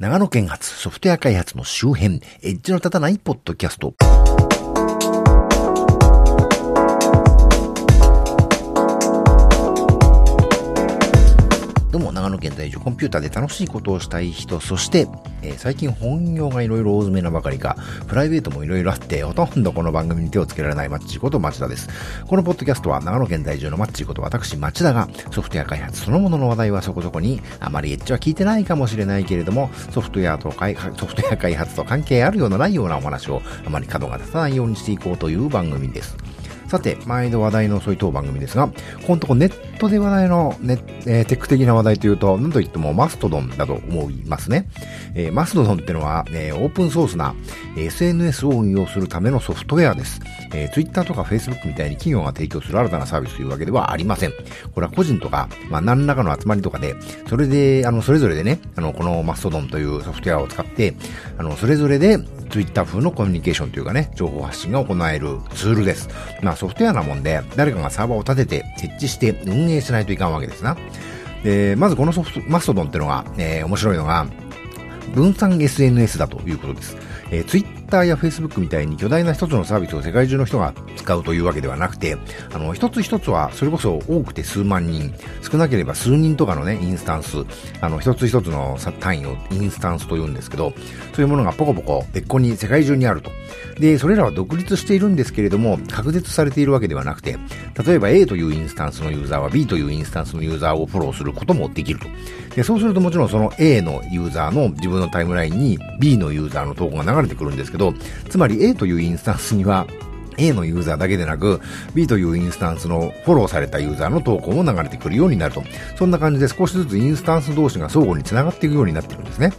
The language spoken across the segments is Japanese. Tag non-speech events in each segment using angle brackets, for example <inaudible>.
長野県発ソフトウェア開発の周辺、エッジの立たないポッドキャスト。どうも、長野県在住コンピューターで楽しいことをしたい人、そして、えー、最近本業がいろいろ大詰めなばかりか、プライベートもいろいろあって、ほとんどこの番組に手をつけられないマッチこと町田です。このポッドキャストは長野県在住のマッチこと私町田が、ソフトウェア開発そのものの話題はそこそこに、あまりエッジは聞いてないかもしれないけれども、ソフトウェアとソフトウェア開発と関係あるようなないようなお話を、あまり角が立たないようにしていこうという番組です。さて、毎度話題のそういう当番組ですが、このとこネットで話題のネ、えー、テック的な話題というと、なんといってもマストドンだと思いますね。えー、マストドンってのは、えー、オープンソースな SNS を運用するためのソフトウェアです。えー、Twitter とか Facebook みたいに企業が提供する新たなサービスというわけではありません。これは個人とか、まあ、何らかの集まりとかで、それで、あの、それぞれでね、あの、このマストドンというソフトウェアを使って、あの、それぞれで Twitter 風のコミュニケーションというかね、情報発信が行えるツールです。まソフトウェアなもんで、誰かがサーバーを立てて設置して運営しないといかんわけですな。で、まずこのソフト、マストドンっていうのが、えー、面白いのが、分散 SNS だということです。えー、Twitter や Facebook みたいに巨大な一つのサービスを世界中の人が使うというわけではなくて、あの、一つ一つはそれこそ多くて数万人、少なければ数人とかのね、インスタンス、あの、一つ一つの単位をインスタンスと言うんですけど、そういうものがポコポコ別個に世界中にあると。で、それらは独立しているんですけれども、隔絶されているわけではなくて、例えば A というインスタンスのユーザーは B というインスタンスのユーザーをフォローすることもできると。で、そうするともちろんその A のユーザーの自分のタイムラインに B のユーザーの投稿が流れてくるんですけど、つまり A というインスタンスには A のユーザーだけでなく、B というインスタンスのフォローされたユーザーの投稿も流れてくるようになると。そんな感じで少しずつインスタンス同士が相互に繋がっていくようになってるんですね。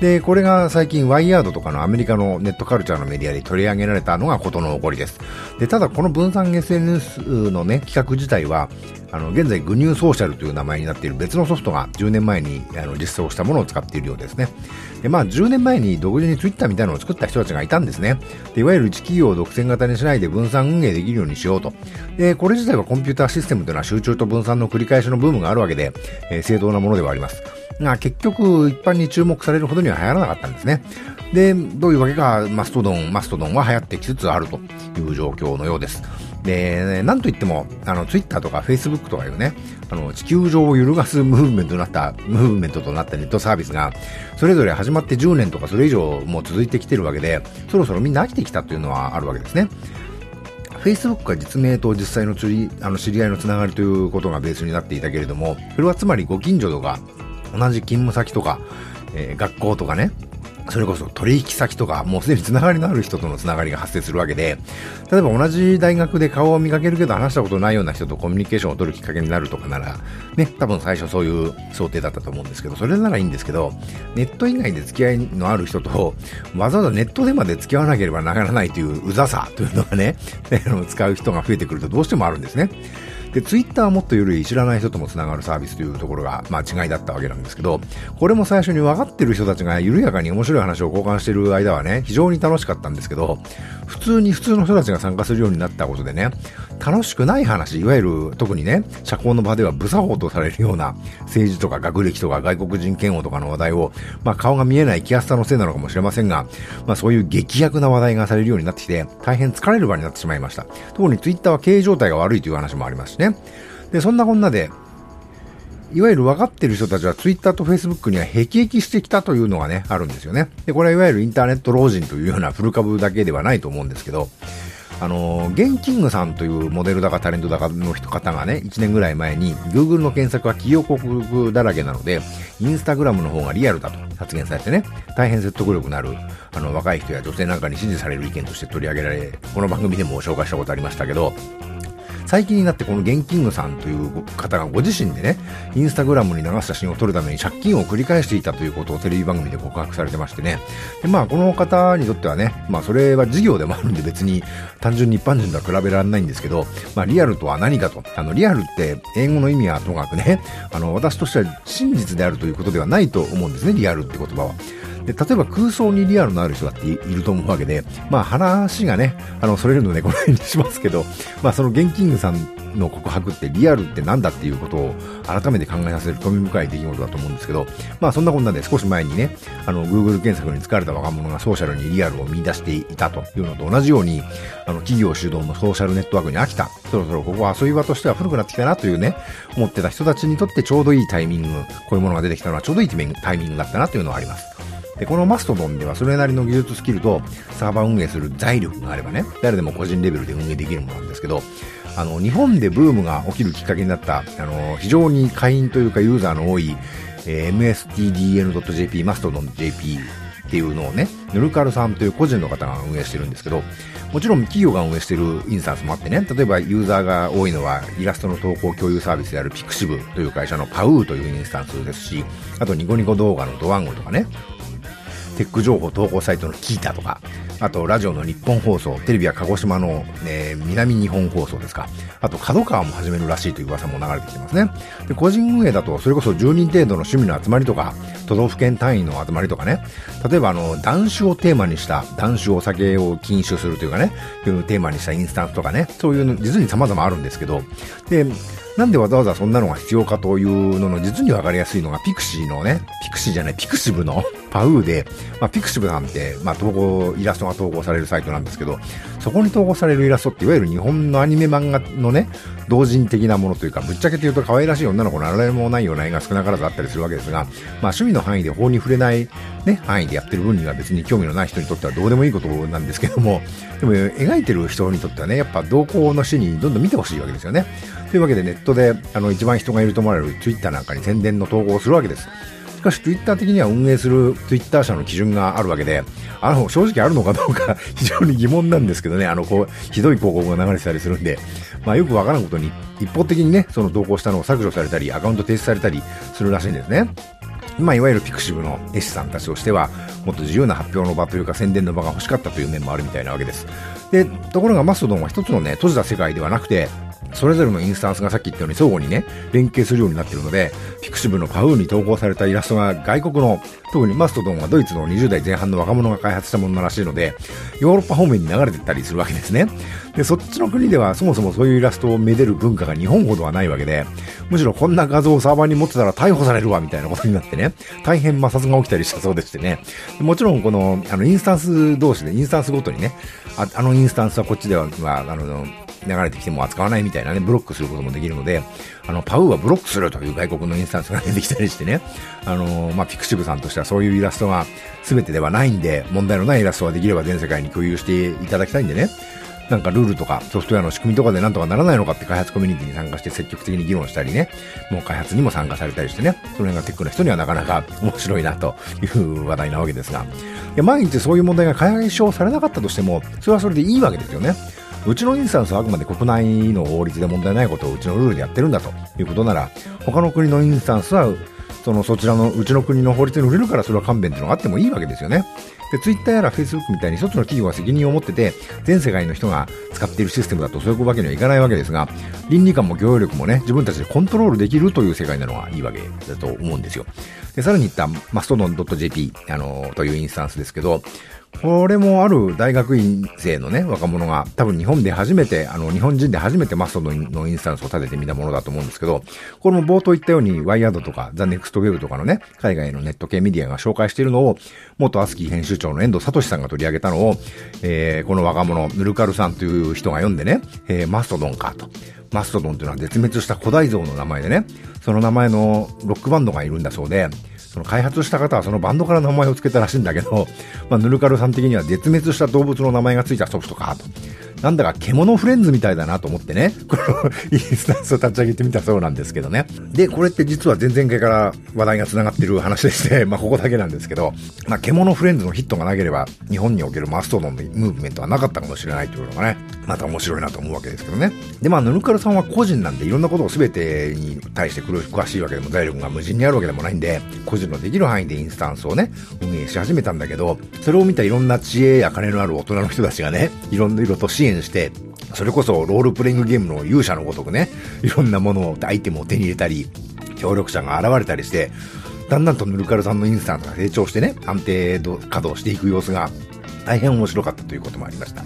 で、これが最近ワイヤードとかのアメリカのネットカルチャーのメディアで取り上げられたのがことの起こりです。で、ただこの分散 SNS のね、企画自体は、あの、現在グニューソーシャルという名前になっている別のソフトが10年前にあの実装したものを使っているようですね。で、まあ10年前に独自に Twitter みたいなのを作った人たちがいたんですね。で、いわゆる一企業を独占型にしないで分散運営できるようにしようと。で、これ自体はコンピューターシステムというのは集中と分散の繰り返しのブームがあるわけで、えー、正当なものではあります。が、結局一般に注目されるほどには流行らなかったんですね。で、どういうわけか、マストドン、マストドンは流行ってきつつあるという状況のようです。で、なんといっても、あの、ツイッターとかフェイスブックとかいうね、あの、地球上を揺るがすムーブメントとなった、ムーブメントとなったネットサービスが、それぞれ始まって10年とかそれ以上もう続いてきてるわけで、そろそろみんな飽きてきたというのはあるわけですね。Facebook が実名と実際の釣りあの知り合いのつながりということがベースになっていたけれども、それはつまりご近所とか、同じ勤務先とか、えー、学校とかね、それこそ取引先とか、もうすでにつながりのある人とのつながりが発生するわけで、例えば同じ大学で顔を見かけるけど話したことないような人とコミュニケーションを取るきっかけになるとかなら、ね、多分最初そういう想定だったと思うんですけど、それならいいんですけど、ネット以外で付き合いのある人と、わざわざネットでまで付き合わなければならないといううざさというのがね、<laughs> 使う人が増えてくるとどうしてもあるんですね。で、ツイッターはもっと緩い知らない人とも繋がるサービスというところが、まあ違いだったわけなんですけど、これも最初に分かってる人たちが緩やかに面白い話を交換している間はね、非常に楽しかったんですけど、普通に普通の人たちが参加するようになったことでね、楽しくない話、いわゆる特にね、社交の場では無作法とされるような政治とか学歴とか外国人嫌悪とかの話題を、まあ顔が見えない気安さのせいなのかもしれませんが、まあそういう激薬な話題がされるようになってきて、大変疲れる場になってしまいました。特にツイッターは経営状態が悪いという話もありますしね。で、そんなこんなで、いわゆる分かってる人たちはツイッターとフェイスブックには辟易してきたというのがね、あるんですよね。で、これはいわゆるインターネット老人というような古株だけではないと思うんですけど、あの、ゲンキングさんというモデルだかタレントだかの人方がね、1年ぐらい前に、Google の検索は企業広告だらけなので、インスタグラムの方がリアルだと発言されてね、大変説得力のある、あの、若い人や女性なんかに支持される意見として取り上げられ、この番組でも紹介したことありましたけど、最近になってこのゲンキングさんという方がご自身でね、インスタグラムに流す写真を撮るために借金を繰り返していたということをテレビ番組で告白されてましてね。で、まあ、この方にとってはね、まあ、それは事業でもあるんで別に単純に一般人とは比べられないんですけど、まあ、リアルとは何かと。あの、リアルって英語の意味はともかくね、あの、私としては真実であるということではないと思うんですね、リアルって言葉は。で、例えば空想にリアルのある人だっていると思うわけで、まあ話がね、あの、それるのでこの辺にしますけど、まあそのゲンキングさんの告白ってリアルってなんだっていうことを改めて考えさせる興味深い出来事だと思うんですけど、まあそんなこんなで少し前にね、あの、Google 検索に疲れた若者がソーシャルにリアルを見出していたというのと同じように、あの、企業主導のソーシャルネットワークに飽きた。そろそろここは遊び場としては古くなってきたなというね、思ってた人たちにとってちょうどいいタイミング、こういうものが出てきたのはちょうどいいタイミングだったなというのはあります。で、このマストドンではそれなりの技術スキルとサーバー運営する財力があればね、誰でも個人レベルで運営できるものなんですけど、あの、日本でブームが起きるきっかけになった、あの、非常に会員というかユーザーの多い、えー、mstdn.jp、マストドン JP っていうのをね、ヌルカルさんという個人の方が運営してるんですけど、もちろん企業が運営してるインスタンスもあってね、例えばユーザーが多いのはイラストの投稿共有サービスであるピクシブという会社のパウーというインスタンスですし、あとニコニコ動画のドワンゴとかね、テック情報投稿サイトのキータとか、あとラジオの日本放送、テレビは鹿児島の、ね、南日本放送ですか。あと角川も始めるらしいという噂も流れてきてますね。で、個人運営だとそれこそ10人程度の趣味の集まりとか、都道府県単位の集まりとかね。例えばあの、男子をテーマにした男子お酒を禁酒するというかね、いうテーマにしたインスタンスとかね、そういうの実に様々あるんですけど、で、なんでわざわざそんなのが必要かというのの実にわかりやすいのがピクシーのね、ピクシーじゃない、ピクシブの <laughs> パウーで、まあ、ピクシブなんて、まあ、投稿、イラストが投稿されるサイトなんですけど、そこに投稿されるイラストっていわゆる日本のアニメ漫画のね、同人的なものというか、ぶっちゃけて言うと可愛らしい女の子のあられもないような絵が少なからずあったりするわけですが、まあ趣味の範囲で法に触れないね、範囲でやってる分には別に興味のない人にとってはどうでもいいことなんですけども、でも描いてる人にとってはね、やっぱ同行の死にどんどん見てほしいわけですよね。というわけでネットであの一番人がいると思われる Twitter なんかに宣伝の投稿をするわけです。しかし Twitter 的には運営する Twitter 社の基準があるわけで、あの、正直あるのかどうか <laughs> 非常に疑問なんですけどね、あの、こう、ひどい広告が流れてたりするんで、まあよくわからんことに、一方的にね、その投稿したのを削除されたり、アカウント停止されたりするらしいんですね。まあ、いわゆるピクシブの絵師さんたちとしては、もっと自由な発表の場というか宣伝の場が欲しかったという面もあるみたいなわけです。で、ところがマストドンは一つのね、閉じた世界ではなくて、それぞれのインスタンスがさっき言ったように相互にね、連携するようになってるので、ピクシブのパウーに投稿されたイラストが外国の、特にマストドンはドイツの20代前半の若者が開発したものらしいので、ヨーロッパ方面に流れてったりするわけですね。で、そっちの国ではそもそもそういうイラストをめでる文化が日本ほどはないわけで、むしろこんな画像をサーバーに持ってたら逮捕されるわみたいなことになってね、大変摩擦が起きたりしたそうでしてね。もちろんこの、あの、インスタンス同士で、インスタンスごとにね、ああのインスタンスはこっちでは、まあ、あの、流れてきても扱わないみたいなね、ブロックすることもできるので、あの、パウはブロックするという外国のインスタンスが出てきたりしてね、あの、まあ、ピクシブさんとしてはそういうイラストが全てではないんで、問題のないイラストはできれば全世界に共有していただきたいんでね、なんかルールとかソフトウェアの仕組みとかでなんとかならないのかって開発コミュニティに参加して積極的に議論したりね、もう開発にも参加されたりしてね、その辺がテックの人にはなかなか面白いなという話題なわけですが、いや毎日そういう問題が解消されなかったとしても、それはそれでいいわけですよね。うちのインスタンスはあくまで国内の法律で問題ないことをうちのルールでやってるんだということなら、他の国のインスタンスは、そのそちらのうちの国の法律に触れるからそれは勘弁っていうのがあってもいいわけですよね。で、ツイッターやらフェイスブックみたいに一つの企業が責任を持ってて、全世界の人が使っているシステムだとそういうわけにはいかないわけですが、倫理観も協力もね、自分たちでコントロールできるという世界なのがいいわけだと思うんですよ。で、さらに言ったマストドン .jp、あの、というインスタンスですけど、これもある大学院生のね、若者が、多分日本で初めて、あの、日本人で初めてマストのインスタンスを立ててみたものだと思うんですけど、これも冒頭言ったように、ワイヤードとか、ザ・ネクストウェブとかのね、海外のネット系メディアが紹介しているのを、元アスキー編集長の遠藤聡さんが取り上げたのを、えー、この若者、ヌルカルさんという人が読んでね、えー、マストドンかと。マストドンというのは絶滅した古代像の名前でね、その名前のロックバンドがいるんだそうで、その開発した方はそのバンドから名前を付けたらしいんだけど、まあ、ヌルカルさん的には絶滅した動物の名前が付いたソフトかと。なんだか獣フレンズみたいだなと思ってね、このインスタンスを立ち上げてみたそうなんですけどね。で、これって実は前々回から話題が繋がってる話でして、<laughs> まあここだけなんですけど、まあ獣フレンズのヒットがなければ、日本におけるマストドンのムーブメントはなかったかもしれないというのがね、また面白いなと思うわけですけどね。で、まあヌルカルさんは個人なんでいろんなことを全てに対して詳しいわけでも財力が無人にあるわけでもないんで、個人のできる範囲でインスタンスをね、運営し始めたんだけど、それを見たいろんな知恵や金のある大人の人たちがね、いろんな色と支援して、それこそロールプレイングゲームの勇者のごとくね、いろんなものを、アイテムを手に入れたり、協力者が現れたりして、だんだんとヌルカルさんのインスタントが成長してね、安定稼働していく様子が大変面白かったということもありました。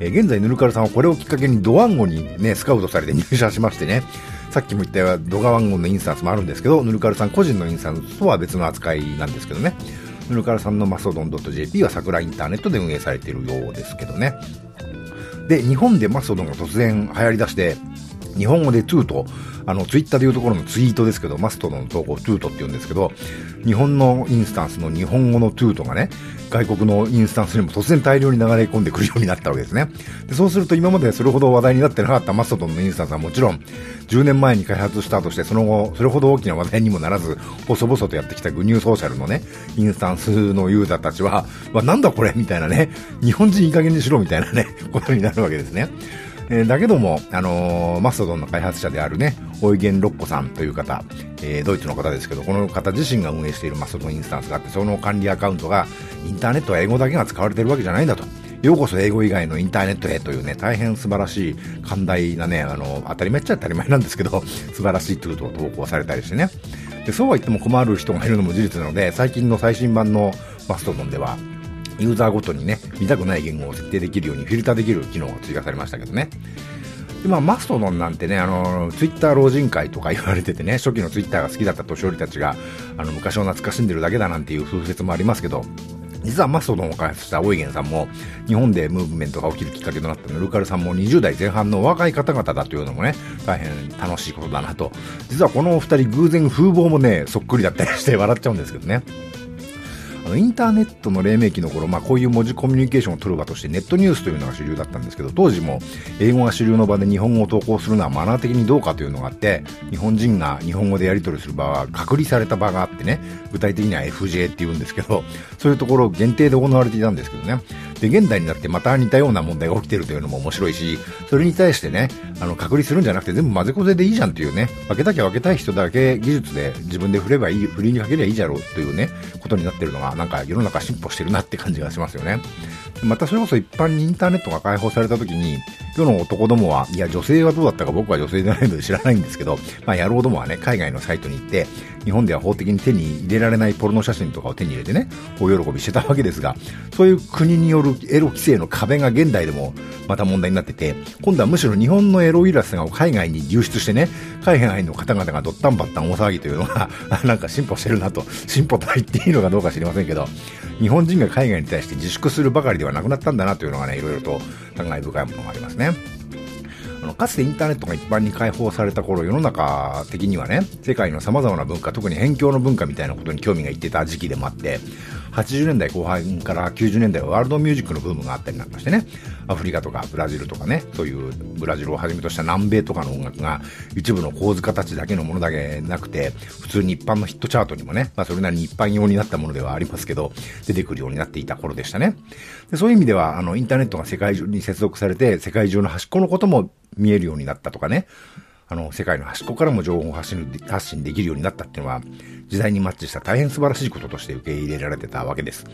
えー、現在ヌルカルさんはこれをきっかけにドワンゴにね、スカウトされて入社しましてね、さっきも言ったようドガワンゴンのインスタンスもあるんですけど、ヌルカルさん個人のインスタンスとは別の扱いなんですけどね。ヌルカルさんのマソドン .jp は桜インターネットで運営されているようですけどね。で、日本でマストドンが突然流行り出して、日本語でトゥート、あの、ツイッターでいうところのツイートですけど、マストドンの投稿トゥートって言うんですけど、日本のインスタンスの日本語のトゥートがね、外国のインスタンスにも突然大量に流れ込んでくるようになったわけですね。でそうすると今までそれほど話題になってなかったマストドンのインスタンスはもちろん、10年前に開発したとして、その後、それほど大きな話題にもならず、細々とやってきた GNU social のね、インスタンスのユーザーたちは、ま、なんだこれみたいなね、日本人いい加減にしろみたいなね、ことになるわけですね。えー、だけども、あのー、マストドンの開発者であるね、オイゲン・ロッコさんという方、えー、ドイツの方ですけど、この方自身が運営しているマストドンインスタンスがあって、その管理アカウントが、インターネットは英語だけが使われているわけじゃないんだと。ようこそ英語以外のインターネットへというね、大変素晴らしい、寛大なね、あの、当たり前っちゃ当たり前なんですけど、<laughs> 素晴らしいトゥートを投稿されたりしてね。で、そうは言っても困る人がいるのも事実なので、最近の最新版のマストドンでは、ユーザーごとにね、見たくない言語を設定できるようにフィルターできる機能が追加されましたけどね。でまあ、マストドンなんてね、あの、ツイッター老人会とか言われててね、初期のツイッターが好きだった年寄りたちが、あの、昔を懐かしんでるだけだなんていう風説もありますけど、実はマストドンを開発したオイゲンさんも、日本でムーブメントが起きるきっかけとなったヌルカルさんも20代前半の若い方々だというのもね、大変楽しいことだなと。実はこのお二人偶然風貌もね、そっくりだったりして笑っちゃうんですけどね。インターネットの黎明期の頃、まあ、こういう文字コミュニケーションを取る場としてネットニュースというのが主流だったんですけど当時も英語が主流の場で日本語を投稿するのはマナー的にどうかというのがあって日本人が日本語でやり取りする場は隔離された場があってね具体的には FJ って言うんですけどそういうところ限定で行われていたんですけどね。で現代になってまた似たような問題が起きてるというのも面白いしそれに対してねあの隔離するんじゃなくて全部混ぜこぜでいいじゃんというね分けたきゃ分けたい人だけ技術で自分で振ればいい振りにかければいいじゃろうというねことになってるのがなんか世の中進歩してるなって感じがしますよね。またそれこそ一般にインターネットが開放された時に、世の男どもは、いや女性はどうだったか僕は女性じゃないので知らないんですけど、まあ野郎どもはね、海外のサイトに行って、日本では法的に手に入れられないポルノ写真とかを手に入れてね、大喜びしてたわけですが、そういう国によるエロ規制の壁が現代でもまた問題になってて、今度はむしろ日本のエロイラストが海外に流出してね、海外の方々がドッタンバッタン大騒ぎというのが、<laughs> なんか進歩してるなと、進歩と言っていいのかどうか知りませんけど、日本人が海外に対して自粛するばかりではなくなったんだなというのがね、いろいろと感慨深いものがありますね。のかつてインターネットが一般に開放された頃世の中的にはね世界のさまざまな文化特に辺境の文化みたいなことに興味がいってた時期でもあって80年代後半から90年代ワールドミュージックのブームがあったりなんかしてね、アフリカとかブラジルとかね、そういうブラジルをはじめとした南米とかの音楽が一部の構図形だけのものだけなくて、普通に一般のヒットチャートにもね、まあそれなりに一般用になったものではありますけど、出てくるようになっていた頃でしたね。でそういう意味では、あの、インターネットが世界中に接続されて、世界中の端っこのことも見えるようになったとかね、あの、世界の端っこからも情報を発信できるようになったっていうのは、時代にマッチした大変素晴らしいこととして受け入れられてたわけです。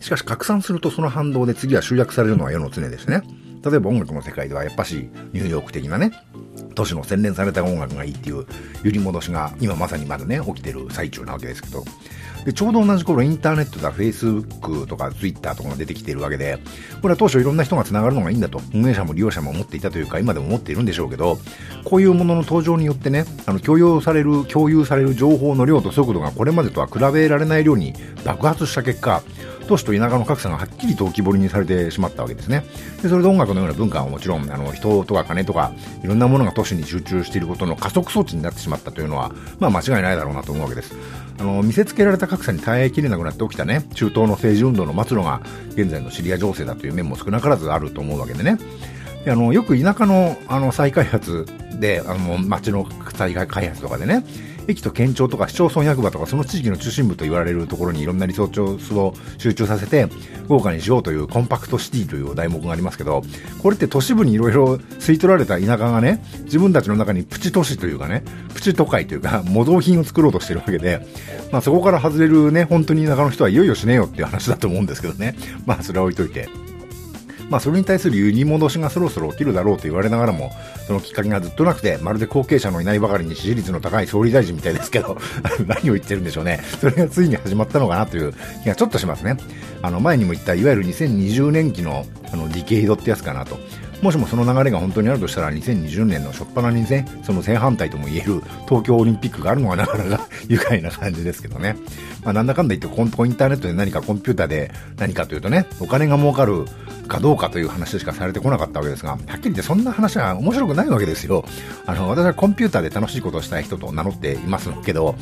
しかし拡散するとその反動で次は集約されるのは世の常ですね。例えば音楽の世界ではやっぱしニューヨーク的なね、都市の洗練された音楽がいいっていう揺り戻しが今まさにまだね、起きてる最中なわけですけど、で、ちょうど同じ頃インターネットだ、Facebook とか Twitter とかが出てきているわけで、これは当初いろんな人が繋がるのがいいんだと、運営者も利用者も思っていたというか、今でも思っているんでしょうけど、こういうものの登場によってね、あの、共有される、共有される情報の量と速度がこれまでとは比べられない量に爆発した結果、都市と田舎の格差がはっきりと浮き彫りにされてしまったわけですね。で、それで音楽のような文化はもちろん、あの、人とか金とか、いろんなものが都市に集中していることの加速装置になってしまったというのは、まあ間違いないだろうなと思うわけです。あの、見せつけられた格差に耐えきれなくなって起きたね、中東の政治運動の末路が現在のシリア情勢だという面も少なからずあると思うわけでね。あのよく田舎のあの再開発で、あの街の再開発とかでね、駅と県庁とか市町村役場とかその地域の中心部と言われるところにいろんなリソースを集中させて豪華にしようというコンパクトシティという題目がありますけどこれって都市部にいろいろ吸い取られた田舎がね自分たちの中にプチ都市というかねプチ都会というか模造品を作ろうとしてるわけで、まあ、そこから外れるね本当に田舎の人はいよいよしねえよっていう話だと思うんですけどねまあそれは置いといて。まあ、それに対する揺り戻しがそろそろ起きるだろうと言われながらも、そのきっかけがずっとなくて、まるで後継者のいないばかりに支持率の高い総理大臣みたいですけど、<laughs> 何を言ってるんでしょうね。それがついに始まったのかなという気がちょっとしますね。あの、前にも言った、いわゆる2020年期の、あの、ディケイドってやつかなと。もしもその流れが本当にあるとしたら、2020年の初っ端にね、その正反対とも言える東京オリンピックがあるのはなかなか <laughs> 愉快な感じですけどね。まあ、なんだかんだ言って、こインターネットで何かコンピューターで何かというとね、お金が儲かるかどうかという話しかされてこなかったわけですが、はっきり言ってそんな話は面白くないわけですよ。あの、私はコンピューターで楽しいことをしたい人と名乗っていますけど、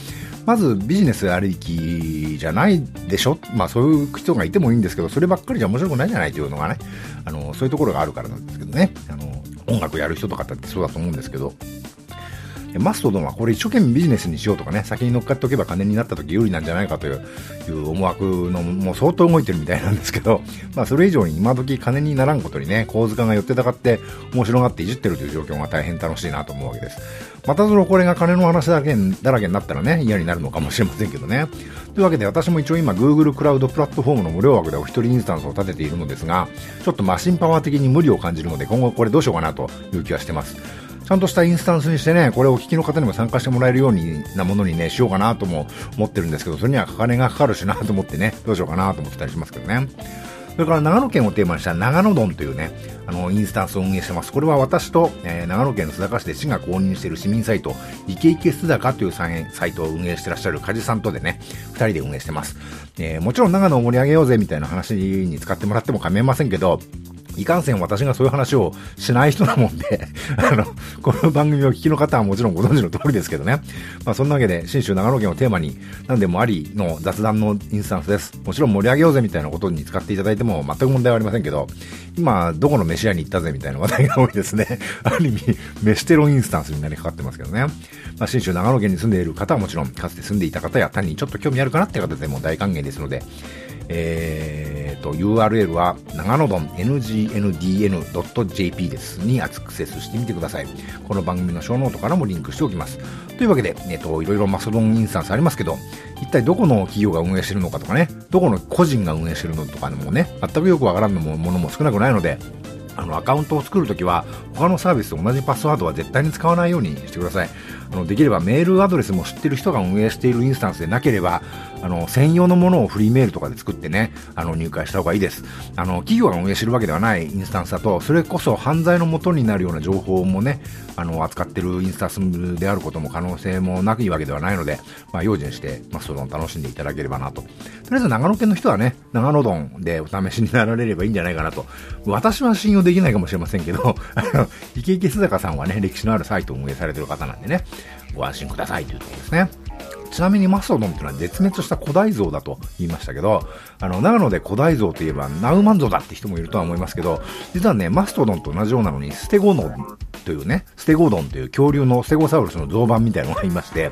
まずビジネスありきじゃないでしょまあそういう人がいてもいいんですけど、そればっかりじゃ面白くないじゃないというのがね、あの、そういうところがあるからなんですけどね。あの、音楽やる人とかだってそうだと思うんですけど、マストドンはこれ一生懸命ビジネスにしようとかね、先に乗っかっておけば金になった時有利なんじゃないかという思惑のもう相当動いてるみたいなんですけど、<laughs> まあそれ以上に今時金にならんことにね、構図化が寄ってたかって面白がっていじってるという状況が大変楽しいなと思うわけです。またそのこれが金の話だけだらけになったらね、嫌になるのかもしれませんけどね。というわけで私も一応今 Google クラウドプラットフォームの無料枠でお一人インスタンスを立てているのですが、ちょっとマシンパワー的に無理を感じるので今後これどうしようかなという気はしてます。ちゃんとしたインスタンスにしてね、これをお聞きの方にも参加してもらえるようになものにね、しようかなとも思ってるんですけど、それには金がかかるしなと思ってね、どうしようかなと思ってたりしますけどね。それから長野県をテーマにした長野丼というね、あの、インスタンスを運営してます。これは私と、えー、長野県須坂市で市が公認している市民サイト、イケイケ須坂というサイトを運営してらっしゃる梶さんとでね、二人で運営してます。えー、もちろん長野を盛り上げようぜみたいな話に使ってもらっても構いませんけど、いかんせん私がそういう話をしない人なもんで <laughs> あの、この番組を聞きの方はもちろんご存知の通りですけどね。まあそんなわけで、新州長野県をテーマに何でもありの雑談のインスタンスです。もちろん盛り上げようぜみたいなことに使っていただいても全く問題はありませんけど、今、どこの飯屋に行ったぜみたいな話題が多いですね。<laughs> ある意味、飯テロインスタンスになりかかってますけどね。まあ新州長野県に住んでいる方はもちろん、かつて住んでいた方や単にちょっと興味あるかなって方でも大歓迎ですので、えーと、URL は長野丼 ngndn.jp です。にアクセスしてみてください。この番組のショーノートからもリンクしておきます。というわけで、えっ、と、いろいろマスドンインスタンスありますけど、一体どこの企業が運営してるのかとかね、どこの個人が運営してるのとかもね、全くよくわからんのもものも少なくないので、あの、アカウントを作るときは、他のサービスと同じパスワードは絶対に使わないようにしてください。あの、できればメールアドレスも知ってる人が運営しているインスタンスでなければ、あの、専用のものをフリーメールとかで作ってね、あの、入会した方がいいです。あの、企業が運営してるわけではないインスタンスだと、それこそ犯罪の元になるような情報もね、あの、扱ってるインスタンスであることも可能性もなくいいわけではないので、まあ、用心して、まあ、その楽しんでいただければなと。とりあえず長野県の人はね、長野丼でお試しになられればいいんじゃないかなと。私は信用でできないかもしれませんけど、<laughs> あの、イケイケ須坂さんはね、歴史のあるサイトを運営されてる方なんでね、ご安心くださいというところですね。ちなみにマストドンというのは絶滅した古代像だと言いましたけど、あの、長野で古代像といえばナウマン像だって人もいるとは思いますけど、実はね、マストドンと同じようなのに、ステゴノンというね、ステゴドンという恐竜のステゴサウルスの造板みたいなのがいまして、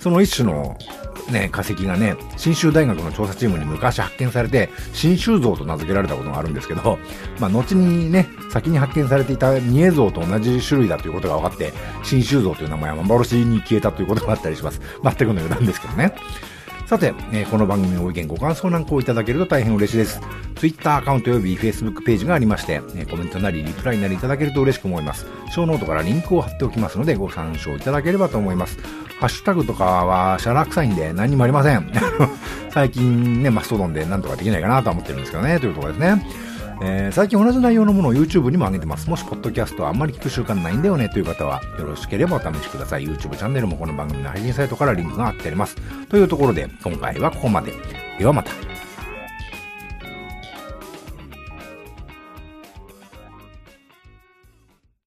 その一種のね、化石がね、新州大学の調査チームに昔発見されて、新州像と名付けられたことがあるんですけど、まあ、後にね、先に発見されていた二重像と同じ種類だということが分かって、新州像という名前は幻に消えたということがあったりします。全くの余談ですけどね。さて、えー、この番組のご意見、ご感想なんかをいただけると大変嬉しいです。Twitter アカウント及び Facebook ページがありまして、え、コメントなりリプライなりいただけると嬉しく思います。ショーノートからリンクを貼っておきますので、ご参照いただければと思います。ハッシュタグとかはしゃらくさいんで何にもありません。<laughs> 最近ね、マストドンでなんとかできないかなと思ってるんですけどね、というところですね。えー、最近同じ内容のものを YouTube にも上げてます。もし、ポッドキャストあんまり聞く習慣ないんだよねという方は、よろしければお試しください。YouTube チャンネルもこの番組の配信サイトからリンクが貼ってあります。というところで、今回はここまで。ではまた。